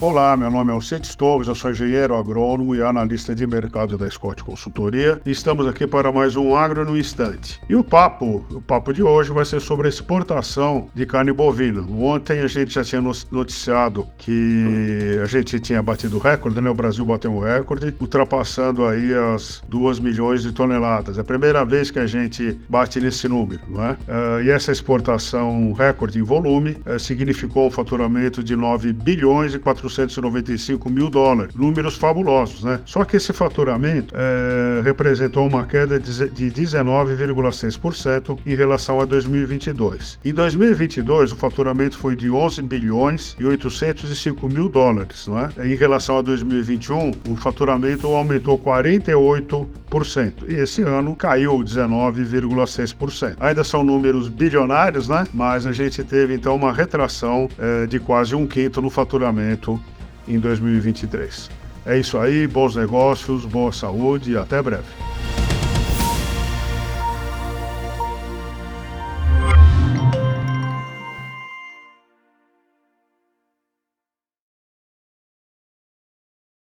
Olá, meu nome é Alcete Torres, eu sou engenheiro agrônomo e analista de mercado da Scott Consultoria e estamos aqui para mais um Agro no Instante. E o papo, o papo de hoje vai ser sobre a exportação de carne bovina. Ontem a gente já tinha noticiado que a gente tinha batido recorde, né? O Brasil bateu um recorde, ultrapassando aí as 2 milhões de toneladas. É a primeira vez que a gente bate nesse número, não é? Uh, e essa exportação recorde em volume uh, significou um faturamento de 9 bilhões e 400 495 mil dólares. Números fabulosos, né? Só que esse faturamento é, representou uma queda de 19,6% em relação a 2022. Em 2022, o faturamento foi de 11 bilhões e 805 mil dólares, não é? Em relação a 2021, o faturamento aumentou 48%. E esse ano caiu 19,6%. Ainda são números bilionários, né? Mas a gente teve então uma retração é, de quase um quinto no faturamento em 2023. É isso aí, bons negócios, boa saúde e até breve.